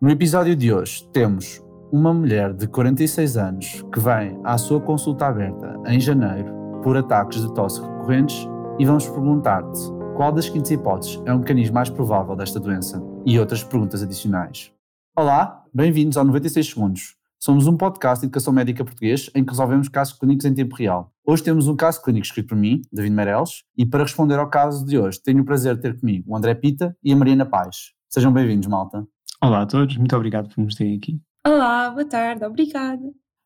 No episódio de hoje temos uma mulher de 46 anos que vem à sua consulta aberta em janeiro por ataques de tosse recorrentes e vamos perguntar-te qual das seguintes hipóteses é o mecanismo mais provável desta doença e outras perguntas adicionais. Olá, bem-vindos ao 96 Segundos. Somos um podcast de educação médica português em que resolvemos casos clínicos em tempo real. Hoje temos um caso clínico escrito por mim, David Meireles, e para responder ao caso de hoje tenho o prazer de ter comigo o André Pita e a Mariana Paz. Sejam bem-vindos, malta. Olá a todos, muito obrigado por nos terem aqui. Olá, boa tarde, obrigada.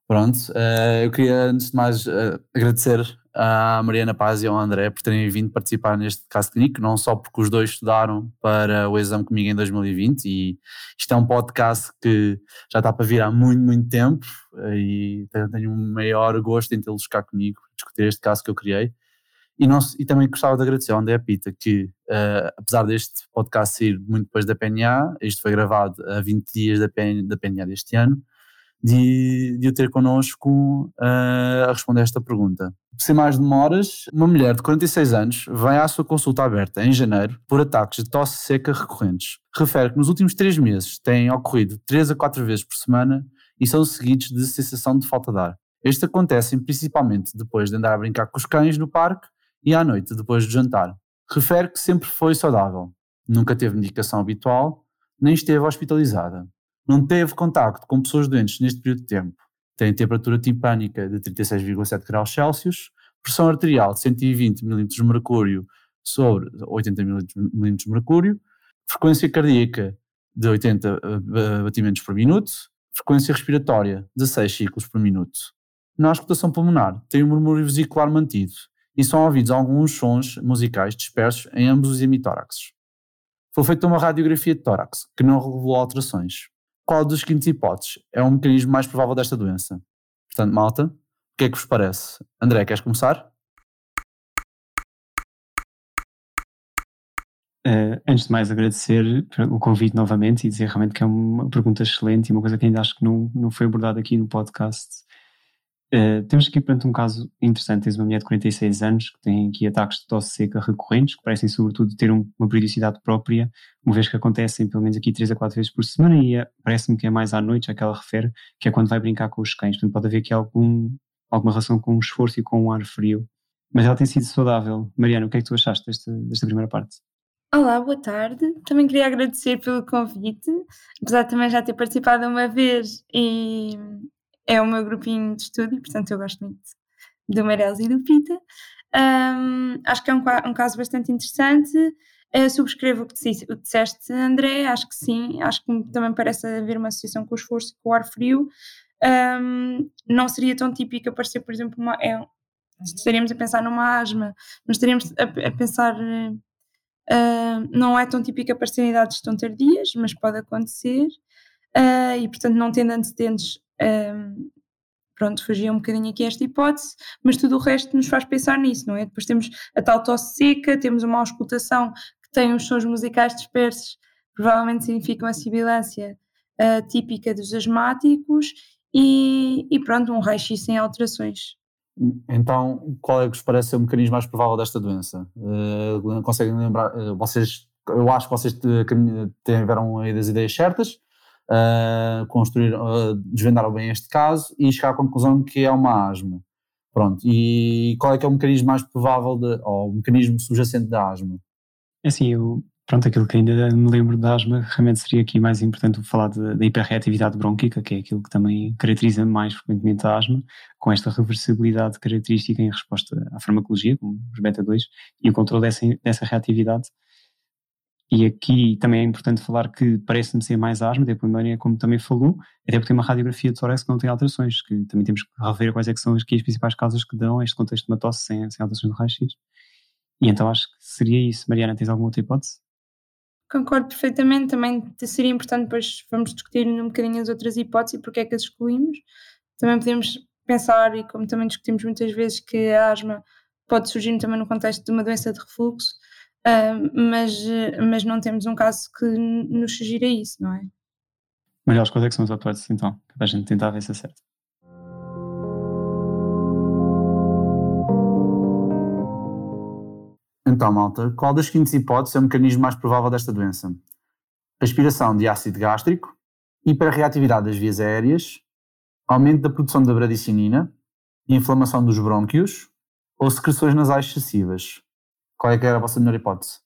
Pronto, uh, eu queria antes de mais uh, agradecer à Mariana Paz e ao André por terem vindo participar neste caso clínico, não só porque os dois estudaram para o exame comigo em 2020 e isto é um podcast que já está para vir há muito, muito tempo eh, e tenho um maior gosto em tê-los cá comigo, discutir este caso que eu criei. E, não, e também gostava de agradecer ao André Pita que, uh, apesar deste podcast sair muito depois da PNA, isto foi gravado a 20 dias da PNA, da PNA deste ano, de, de o ter connosco uh, a responder esta pergunta. Sem mais demoras, uma mulher de 46 anos vai à sua consulta aberta em janeiro por ataques de tosse seca recorrentes. Refere que nos últimos três meses têm ocorrido 3 a 4 vezes por semana e são seguidos de sensação de falta de ar. Estes acontecem principalmente depois de andar a brincar com os cães no parque e à noite, depois de jantar. Refere que sempre foi saudável, nunca teve medicação habitual, nem esteve hospitalizada. Não teve contacto com pessoas doentes neste período de tempo. Tem temperatura timpânica de 36,7 graus Celsius, pressão arterial de 120 mm de mercúrio sobre 80 mm de mercúrio, frequência cardíaca de 80 eh, batimentos por minuto, frequência respiratória de 6 ciclos por minuto. Na auscultação pulmonar, tem um murmúrio vesicular mantido e são ouvidos alguns sons musicais dispersos em ambos os hemitóraxes. Foi feita uma radiografia de tórax, que não revelou alterações. Qual das seguintes hipóteses é o mecanismo mais provável desta doença? Portanto, malta, o que é que vos parece? André, queres começar? Uh, antes de mais agradecer o convite novamente e dizer realmente que é uma pergunta excelente e uma coisa que ainda acho que não, não foi abordada aqui no podcast Uh, temos aqui, portanto, um caso interessante. Tens uma mulher de 46 anos que tem aqui ataques de tosse seca recorrentes, que parecem, sobretudo, ter um, uma periodicidade própria, uma vez que acontecem pelo menos aqui 3 a 4 vezes por semana, e é, parece-me que é mais à noite, já que ela refere, que é quando vai brincar com os cães. Portanto, pode haver aqui algum, alguma relação com o esforço e com o ar frio. Mas ela tem sido saudável. Mariana, o que é que tu achaste desta, desta primeira parte? Olá, boa tarde. Também queria agradecer pelo convite, apesar de também já ter participado uma vez e é o meu grupinho de estudo e, portanto, eu gosto muito do Meireles e do Pita. Um, acho que é um, um, caso bastante interessante. Uh, subscrevo o que, disse, o disseste, André. Acho que sim. Acho que também parece haver uma associação com o esforço e com o ar frio. Um, não seria tão típico aparecer, por exemplo, uma, é, estaríamos a pensar numa asma, mas estaríamos a, a pensar. Uh, não é tão típico aparecer em idades tão tardias, mas pode acontecer. Uh, e, portanto, não tendo antecedentes um, pronto, fugia um bocadinho aqui esta hipótese, mas tudo o resto nos faz pensar nisso, não é? Depois temos a tal tosse seca, temos uma auscultação que tem os sons musicais dispersos, provavelmente significa uma sibilância uh, típica dos asmáticos e, e pronto, um raio-x sem alterações. Então, qual é que vos parece ser o mecanismo mais provável desta doença? Uh, conseguem lembrar, uh, vocês, eu acho que vocês tiveram aí das ideias certas, uh, construir, uh, desvendaram bem este caso e chegar à conclusão que é uma asma. Pronto, e qual é que é o mecanismo mais provável, de, ou o mecanismo subjacente da asma? É assim, eu, pronto, aquilo que ainda me lembro da asma, realmente seria aqui mais importante falar da hiperreatividade brônquica, que é aquilo que também caracteriza mais frequentemente a asma, com esta reversibilidade característica em resposta à farmacologia, como os beta-2, e o controle dessa, dessa reatividade e aqui também é importante falar que parece-me ser mais asma, da pulmonia, como também falou, até porque tem uma radiografia de tórax que não tem alterações, que também temos que rever quais é que são aqui as principais causas que dão este contexto de uma tosse sem, sem alterações do raio-x. E então acho que seria isso. Mariana, tens alguma outra hipótese? Concordo perfeitamente, também seria importante depois vamos discutir um bocadinho as outras hipóteses e porque é que as excluímos. Também podemos pensar, e como também discutimos muitas vezes, que a asma pode surgir também no contexto de uma doença de refluxo, Uh, mas, mas não temos um caso que nos sugira isso, não é? Melhores, quais é que são as hipóteses então? Para a gente tentar ver se é certo. Então, malta, qual das seguintes hipóteses é o mecanismo mais provável desta doença? Aspiração de ácido gástrico, hiperreatividade das vias aéreas, aumento da produção da bradicinina, inflamação dos brônquios ou secreções nasais excessivas. Qual é que era a vossa melhor hipótese?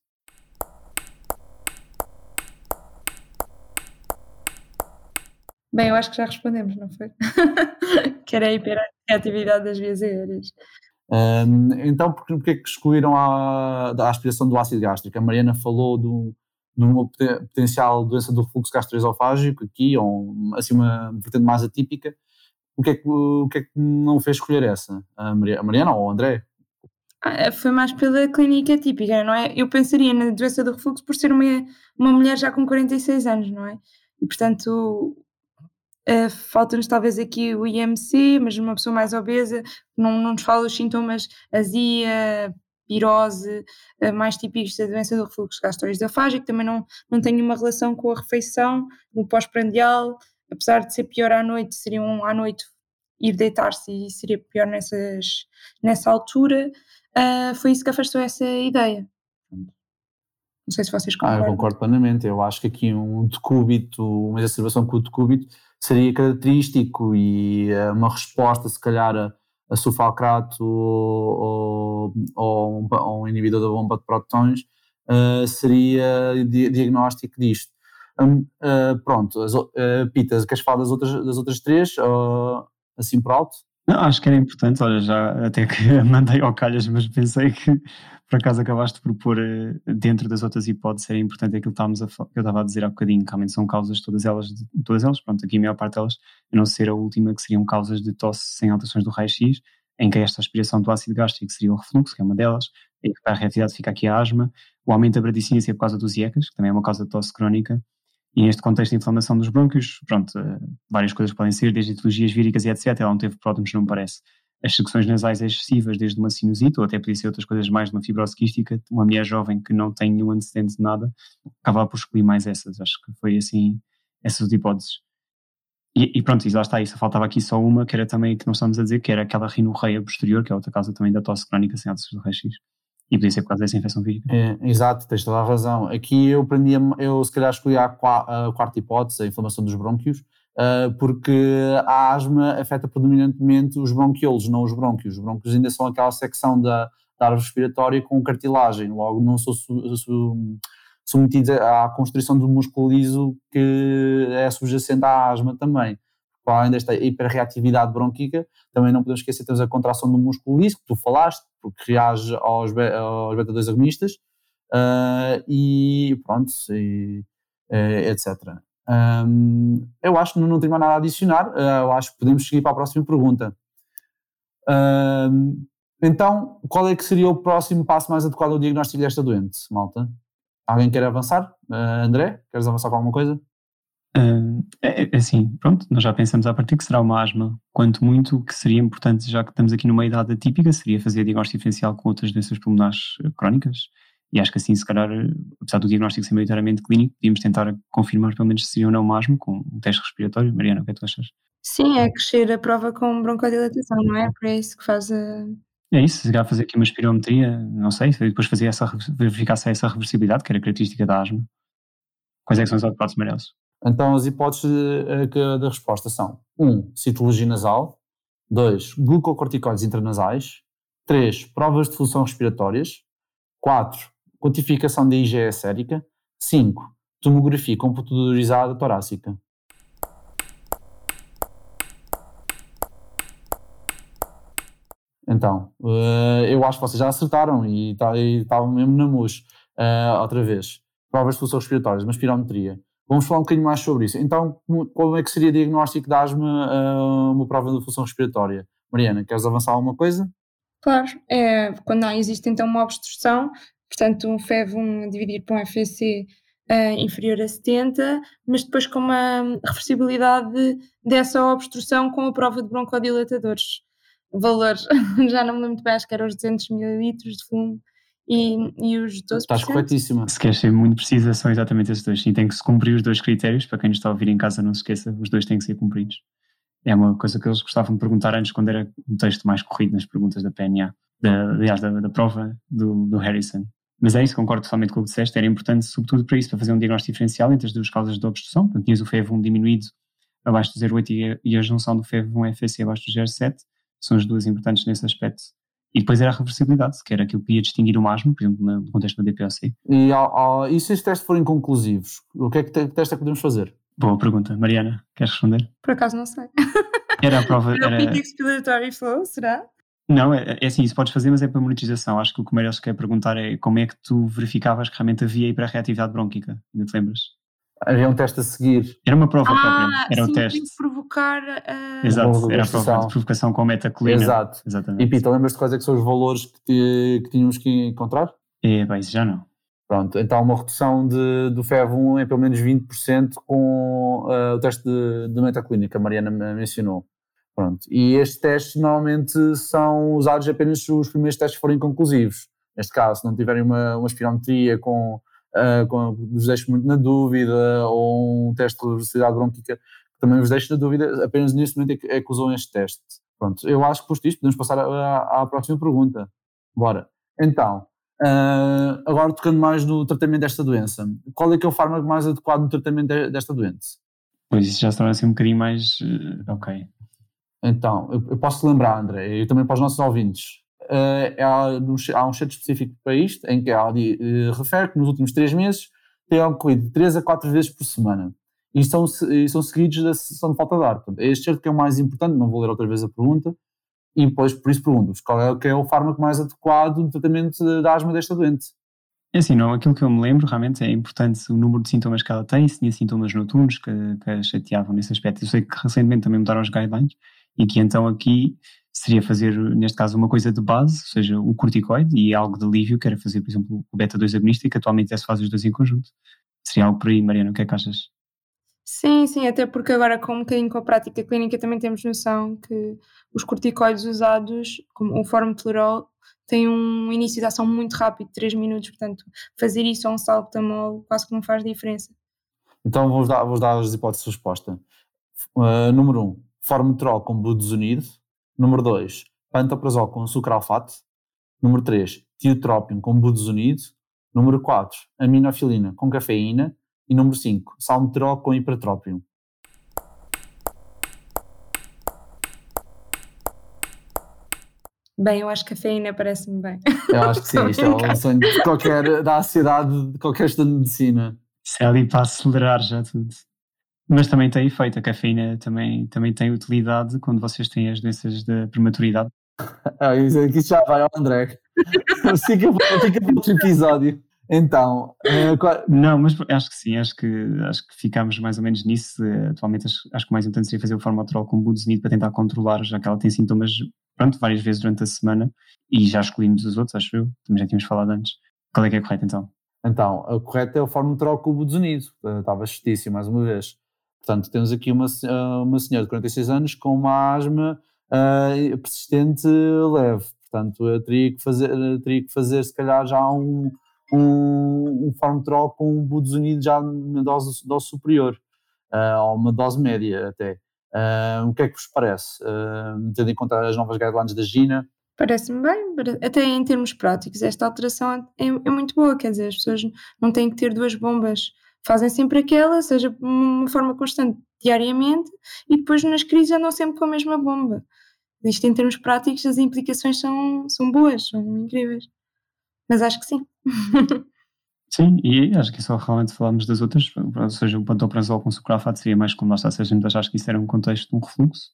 Bem, eu acho que já respondemos, não foi? que era a hiperatividade das vias aéreas. Um, então, por que é que excluíram a, a aspiração do ácido gástrico? A Mariana falou do, de uma potencial doença do refluxo gastroesofágico aqui, ou assim uma vertente mais atípica. O que, é que, o que é que não fez escolher essa? A Mariana ou o André? Ah, foi mais pela clínica típica, não é? Eu pensaria na doença do refluxo por ser uma, uma mulher já com 46 anos, não é? E portanto Uh, Falta-nos talvez aqui o IMC, mas uma pessoa mais obesa, não, não nos fala os sintomas azia, pirose, uh, mais típicos da doença do refluxo gastroesofágico, também não, não tem nenhuma relação com a refeição, no pós-prandial, apesar de ser pior à noite, seria um à noite ir deitar-se e seria pior nessas, nessa altura, uh, foi isso que afastou essa ideia. Não sei se vocês concordam. Ah, eu concordo plenamente. Eu acho que aqui um decúbito, uma exacerbação com o decúbito seria característico e eh, uma resposta, se calhar, a, a sulfalcrato ou, ou, um, ou, um, inibidor da bomba de prótons uh, seria di diagnóstico disto. Um, uh, pronto, as, uh, Pita, queres falar das outras, das outras três, assim por alto? Não, acho que era importante, olha, já até que mandei ao calhas, mas pensei que por acaso acabaste de propor eh, dentro das outras hipóteses, era importante aquilo que, a, que eu estava a dizer há bocadinho, que realmente são causas, todas elas, todas elas, pronto, aqui a maior parte delas, a não ser a última, que seriam causas de tosse sem alterações do raio-x, em que esta aspiração do ácido gástrico seria o refluxo, que é uma delas, e para a reatividade fica aqui a asma, o aumento da bradicina é por causa dos IECAS, que também é uma causa de tosse crónica, e neste contexto de inflamação dos brônquios, pronto, eh, várias coisas podem ser, desde etiologias víricas e etc. Ela não teve prótons, não me parece. As secções nasais excessivas, desde uma sinusite, ou até podia ser outras coisas mais uma fibrose quística, uma mulher jovem que não tem nenhum antecedente de nada, acabava por escolher mais essas. Acho que foi assim, essas hipóteses. E, e pronto, e lá está, isso faltava aqui só uma, que era também que nós estamos a dizer, que era aquela rinorreia posterior, que é outra causa também da tosse crónica sem alterações do raio-x. E podia ser por causa dessa infecção vírica. É, exato, tens toda a razão. Aqui eu prendia, eu se calhar escolhi a, a quarta hipótese, a inflamação dos brônquios, uh, porque a asma afeta predominantemente os bronquiolos, não os brônquios. Os brônquios ainda são aquela secção da, da árvore respiratória com cartilagem, logo não sou su, su, submetidos à constrição do músculo liso que é subjacente à asma também para além desta hiperreatividade bronquíca, também não podemos esquecer que temos a contração do músculo liso, que tu falaste, porque reage aos, aos beta-2 agonistas, uh, e pronto, e, uh, etc. Um, eu acho que não, não tenho mais nada a adicionar, uh, eu acho que podemos seguir para a próxima pergunta. então, qual é que seria o próximo passo mais adequado ao diagnóstico desta doente, malta? Alguém quer avançar? André, queres avançar com alguma coisa? Uh, é, assim, pronto, nós já pensamos a partir que será uma asma. Quanto muito que seria importante, já que estamos aqui numa idade atípica, seria fazer diagnóstico diferencial com outras doenças pulmonares eh, crónicas. E acho que assim, se calhar, apesar do diagnóstico ser maioritariamente clínico, podíamos tentar confirmar pelo menos se seria ou não uma asma com um teste respiratório. Mariana, o que é que tu achas? Sim, é crescer a prova com broncodilatação, não é? Para isso que faz a. É isso, se calhar fazer aqui uma espirometria, não sei, depois fazer essa, verificar se é essa reversibilidade, que era característica da asma. Quais é que são as hipóteses, Marielso? Então, as hipóteses da resposta são: 1. Um, citologia nasal. 2. Glucocorticoides intranasais. 3. Provas de função respiratórias. 4. Quantificação da IgE sérica. 5. Tomografia computadorizada torácica. Então, eh, eu acho que vocês já acertaram e tá, estavam mesmo na MUS. Uh, outra vez. Provas de função respiratórias, uma espirometria. Vamos falar um bocadinho mais sobre isso. Então, como é que seria diagnóstico de asma uh, uma prova de função respiratória? Mariana, queres avançar alguma coisa? Claro, é, quando há, existe então uma obstrução, portanto um FEV1 dividir por um FEC uh, inferior a 70, mas depois com uma reversibilidade dessa obstrução com a prova de broncodilatadores. Valor, já não me lembro muito bem, acho que era os 200 ml de fumo e, e os 12%. Estás corretíssima. Se queres ser muito precisa, são exatamente esses dois. E tem que se cumprir os dois critérios. Para quem nos está a ouvir em casa, não se esqueça, os dois têm que ser cumpridos. É uma coisa que eles gostavam de perguntar antes, quando era um texto mais corrido nas perguntas da PNA, da, aliás, da, da prova do, do Harrison. Mas é isso, concordo totalmente com o que disseste, era importante sobretudo para isso, para fazer um diagnóstico diferencial entre as duas causas de obstrução, portanto tinhas o FEV1 diminuído abaixo do 0,8 e a junção do FEV1-FAC abaixo do 0,7, são as duas importantes nesse aspecto. E depois era a reversibilidade, que era aquilo que ia distinguir o MASMO, por exemplo, no contexto da DPOC. E, ao, e se estes testes forem conclusivos, o que é que teste é que podemos fazer? Boa pergunta. Mariana, queres responder? Por acaso não sei. Era a prova. Era o Peak Expiratory Flow, será? Não, é, é assim, isso podes fazer, mas é para monitorização. Acho que o que o quer perguntar é como é que tu verificavas que realmente havia hiperreatividade brônquica. Ainda te lembras? Havia um teste a seguir. Era uma prova ah, própria. Era sim, um teste. de provocar. Uh... Exato, era a prova de provocação com metacolina. Exato. Exatamente. E Pita, lembras-te quais é que são os valores que, te, que tínhamos que encontrar? É, bem, isso já não. Pronto, então uma redução de, do FEV1 é pelo menos 20% com uh, o teste de, de metaclínica, que a Mariana mencionou. Pronto. E estes testes normalmente são usados apenas se os primeiros testes forem conclusivos. Neste caso, se não tiverem uma, uma espirometria com, uh, com vos deixe muito na dúvida, ou um teste de reversibilidade brônquica que também vos deixe na dúvida, apenas nesse momento é que, é que usam este teste. Pronto, eu acho que posto isto, podemos passar à, à próxima pergunta. Bora. Então, uh, agora tocando mais no tratamento desta doença, qual é que é o fármaco mais adequado no tratamento de, desta doença? Pois isso já se torna assim um bocadinho mais. Uh, ok. Então, eu, eu posso lembrar, André, e também para os nossos ouvintes, há, há um cheiro específico para isto, em que ela uh, refere que nos últimos três meses tem ocorrido 3 a 4 vezes por semana. E são, e são seguidos da sessão de falta de ar. Portanto, é este cheiro que é o mais importante, não vou ler outra vez a pergunta, e depois por isso pergunto-vos qual é, que é o fármaco mais adequado no tratamento da asma desta doente. É assim, não, aquilo que eu me lembro realmente é importante o número de sintomas que ela tem, se tinha sintomas noturnos que, que a chateavam nesse aspecto. Eu sei que recentemente também mudaram os guidelines, e que então aqui seria fazer, neste caso, uma coisa de base, ou seja, o corticoide e algo de alívio, que era fazer, por exemplo, o beta-2 agonista, que atualmente é se faz os dois em conjunto. Seria algo por aí, Mariana, o que é que achas? Sim, sim, até porque agora com um bocadinho com a prática clínica também temos noção que os corticoides usados, como o formoterol, têm um início de ação muito rápido, 3 minutos, portanto, fazer isso a um salbutamol quase que não faz diferença. Então vou dar, vou dar as hipóteses de resposta. Uh, número 1, um, formoterol com budesonide. Número 2, pantoprazol com sucralfato. Número 3, tiotrópium com budesonide. Número 4, aminofilina com cafeína. E número 5, salmeterol com hipertrópium. Bem, eu acho que a cafeína parece-me bem. Eu acho que sim, isto é um sonho de qualquer, da ansiedade de qualquer estudante de medicina. Isso é ali para acelerar já tudo. Mas também tem efeito, a cafeína também, também tem utilidade quando vocês têm as doenças da prematuridade. Ah, isso, isso já vai ao André. fica, fica para outro episódio. Então, uh, qual... não, mas acho que sim, acho que, acho que ficámos mais ou menos nisso. Uh, atualmente acho, acho que o mais importante seria fazer o formoterol com budesonide para tentar controlar, já que ela tem sintomas, pronto, várias vezes durante a semana e já escolhemos os outros, acho eu, também já tínhamos falado antes. Qual é que é correto então? Então, o correto é o formoterol com o budesonide, estava justíssimo mais uma vez. Portanto, temos aqui uma, ah, uma senhora de 46 anos com uma asma uh, persistente leve. Portanto, teria que fazer, teria que fazer se calhar já um, um, um formoterol com um budesonide já numa dose, dose superior, uh, ou uma dose média até. Uh, o que é que vos parece? Uh, tendo em conta as novas guidelines da Gina? Parece-me bem, até em termos práticos, esta alteração é, é, muito boa, quer dizer, as pessoas não têm que ter duas bombas fazem sempre aquela, seja de uma forma constante, diariamente, e depois nas crises andam sempre com a mesma bomba. Isto em termos práticos, as implicações são, são boas, são incríveis. Mas acho que sim. Sim, e acho que só realmente falamos das outras, ou seja, o pantoprazol com sucralfato seria mais como nós está a acho que isso era um contexto de um refluxo.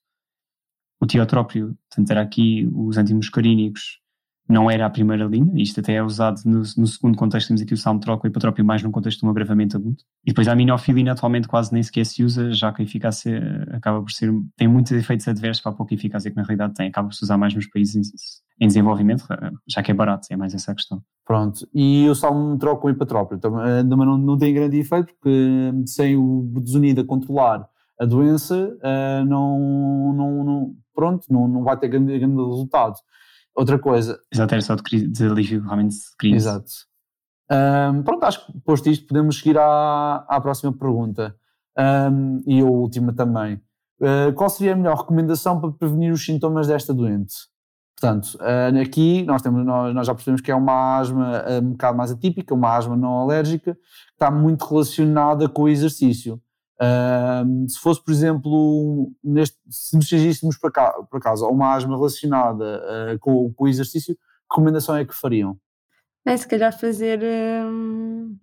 O tiotrópio, portanto, era aqui os antimuscarínicos não era a primeira linha, isto até é usado no, no segundo contexto, temos aqui o salmotrópico e o hipotrópico mais num contexto de um agravamento agudo. E depois a aminofilina atualmente quase nem sequer se usa, já que a eficácia acaba por ser, tem muitos efeitos adversos para a pouca eficácia que na realidade tem, acaba por se usar mais nos países em, desenvolvimento, já que é barato, é mais essa a questão. Pronto, e o salmotrópico e o hipotrópico também, eh, também não, não tem grande efeito, porque hum, sem o budesonide a controlar a doença, eh, não, não, não, pronto, não, não vai ter grande, grande resultado. Outra coisa. Exato, era só de, de alívio realmente de crise. Exato. Um, pronto, acho que posto isto podemos seguir à, à próxima pergunta. Um, e a última também. Uh, qual seria a melhor recomendação para prevenir os sintomas desta doente? Portanto, uh, aqui nós, temos, nós, nós, já percebemos que é uma asma uh, um bocado mais atípica, uma asma não alérgica, que está muito relacionada com o exercício. Uh, se fosse, por exemplo, neste, se nos dirigíssemos para, cá, para casa uma asma relacionada com, com, o exercício, que recomendação é que fariam? É, se calhar fazer um,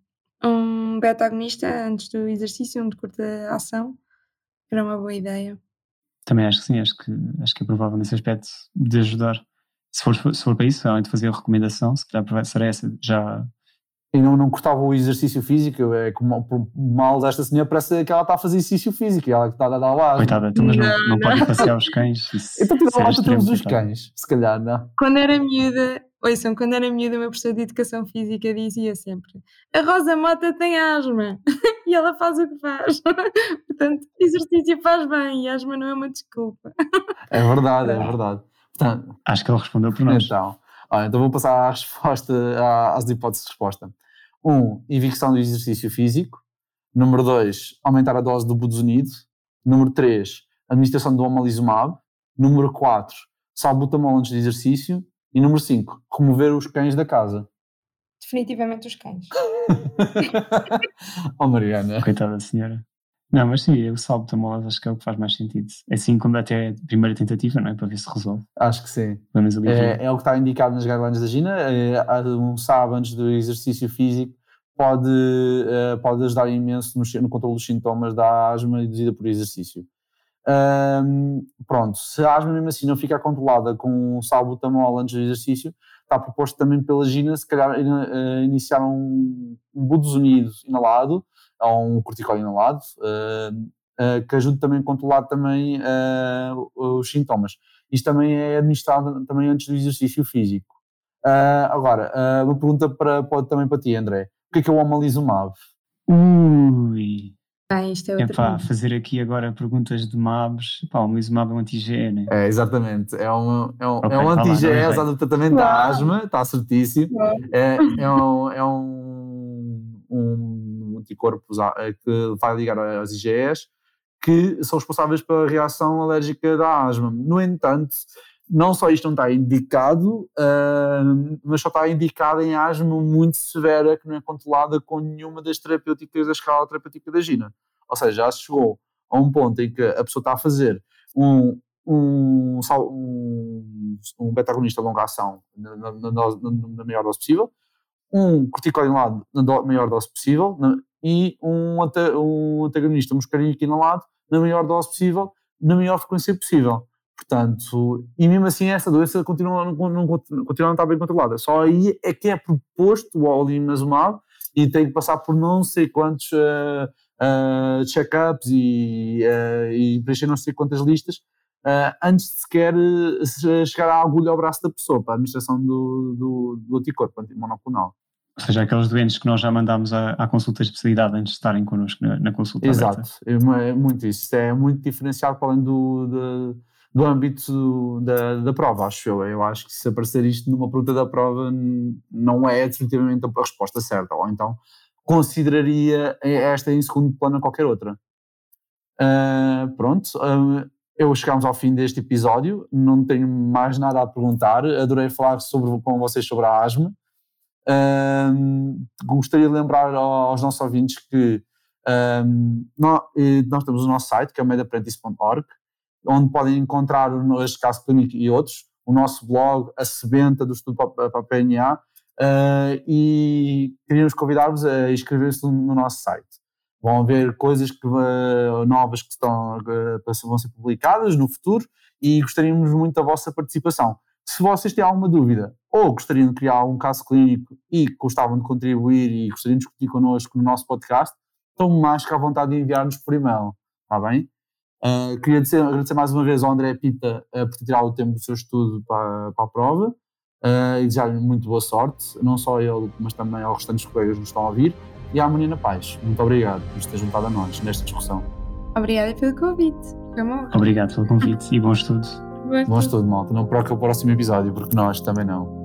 um beta-agonista antes do exercício, um de curta ação, era uma boa ideia. Também acho que sim, acho que, acho que é provável nesse aspecto de ajudar. Se for, se for para isso, além de fazer a recomendação, se calhar será essa já. E não, não cortava o exercício físico, é como mal desta senhora parece que ela está a fazer exercício físico e ela que está a dar lá. Coitada, então, mas não, não, não pode passear os cães. Então, tipo, lá temos os cães, se calhar, não? Quando era miúda, Ouçam, quando era miúda, o meu professor de Educação Física dizia sempre a Rosa Mota tem asma e ela faz o que faz. Portanto, exercício faz bem e asma não é uma desculpa. É verdade, é verdade. Portanto, Acho que ele respondeu por nós. Então, olha, então vou passar à resposta, às hipóteses de resposta. Um, evicção do exercício físico. Número dois, aumentar a dose do budesonide. Número três, administração do omalizumab. Número quatro, salbutamol antes de exercício. E número 5, remover os cães da casa. Definitivamente os cães. oh Mariana. Coitada da senhora. Não, mas sim, eu salvo tamolas, acho que é o que faz mais sentido. É assim como até a primeira tentativa, não é? Para ver se resolve. Acho que sim. É, é, o que está indicado nas guidelines da Gina. É, um sábado antes do exercício físico pode, é, pode ajudar imenso no, no controle dos sintomas da asma induzida por exercício. Um, pronto, se a asma mesmo assim não fica controlada com salbutamol antes do exercício, está proposto também pela Gina, se calhar, uh, iniciar um, um budesonide inalado, ou um corticoide inalado, uh, uh, que ajude também a controlar também os sintomas. Isto também é administrado também antes do exercício físico. agora, uma pergunta para, pode também para ti, André. O que é que é o omalizumab? Ui... Ah, isto é outra Epá, fazer aqui agora perguntas de MABs. Pá, o Mab é um anti-GE, né? É, exatamente. É um, é um, okay, é um anti-GE usado no tratamento da asma, está certíssimo. É, é, um, é um, um anticorpo é, que vai ligar às IgEs que são responsáveis pela reação alérgica da asma. No entanto, não só isto não está indicado, mas só está indicado em asma muito severa que não é controlada com nenhuma das terapêuticas da escala terapêutica da Gina. Ou seja, já se chegou a um ponto em que a pessoa está a fazer um, um, um, beta-agonista longa ação na, na, na, na, maior dose possível, um corticoide na maior dose possível e um, um antagonista muscarínico inalado na maior dose possível, na maior frequência possível. Portanto, e mesmo assim essa doença continua, não, não, continua a estar bem controlada. Só aí é que é proposto o olimazumab e tem que passar por não sei quantos uh, uh, check-ups e, uh, e preencher não sei quantas listas antes de sequer chegar a agulha ao braço da pessoa para a administração do, do, do anticorpo. Ou seja, aqueles doentes que nós já mandámos à, à consulta de especialidade antes de estarem connosco na, na consulta. Exato, é, é, muito isso. É muito diferenciado para além do, do do âmbito da, da prova, acho eu. Eu acho que se aparecer isto numa pergunta da prova não é definitivamente a resposta certa, ou então consideraria esta em segundo plano a qualquer outra. Uh, pronto, uh, eu chegamos ao fim deste episódio, não tenho mais nada a perguntar, adorei falar sobre, com vocês sobre a asma. Uh, gostaria de lembrar aos nossos ouvintes que nós, nós, temos o nosso site, que é o medaprentis.org, onde podem encontrar, neste caso clínico e outros, o nosso blog, a sebenta do estudo para, a PNA, uh, eh, e queríamos convidar-vos a inscrever-se no nosso site. Vão haver coisas que, uh, novas que estão, uh, vão ser publicadas no futuro e gostaríamos muito da vossa participação. Se vocês têm alguma dúvida ou gostariam de criar um caso clínico e gostavam de contribuir e gostariam de discutir connosco no nosso podcast, estão mais que à vontade de enviar-nos por e-mail, está bem? Uh, queria dizer, agradecer mais uma vez ao André Pita uh, por tirar o tempo do seu estudo para, para a prova uh, e desejar-lhe muito boa sorte, não só a ele, mas também aos restantes colegas que nos estão a ouvir e à Menina Paz. Muito obrigado por ter juntado a nós nesta discussão. Obrigada pelo convite. Foi Obrigado pelo convite e bom estudo. Bom estudo, malta. Não perca o próximo episódio, porque nós também não.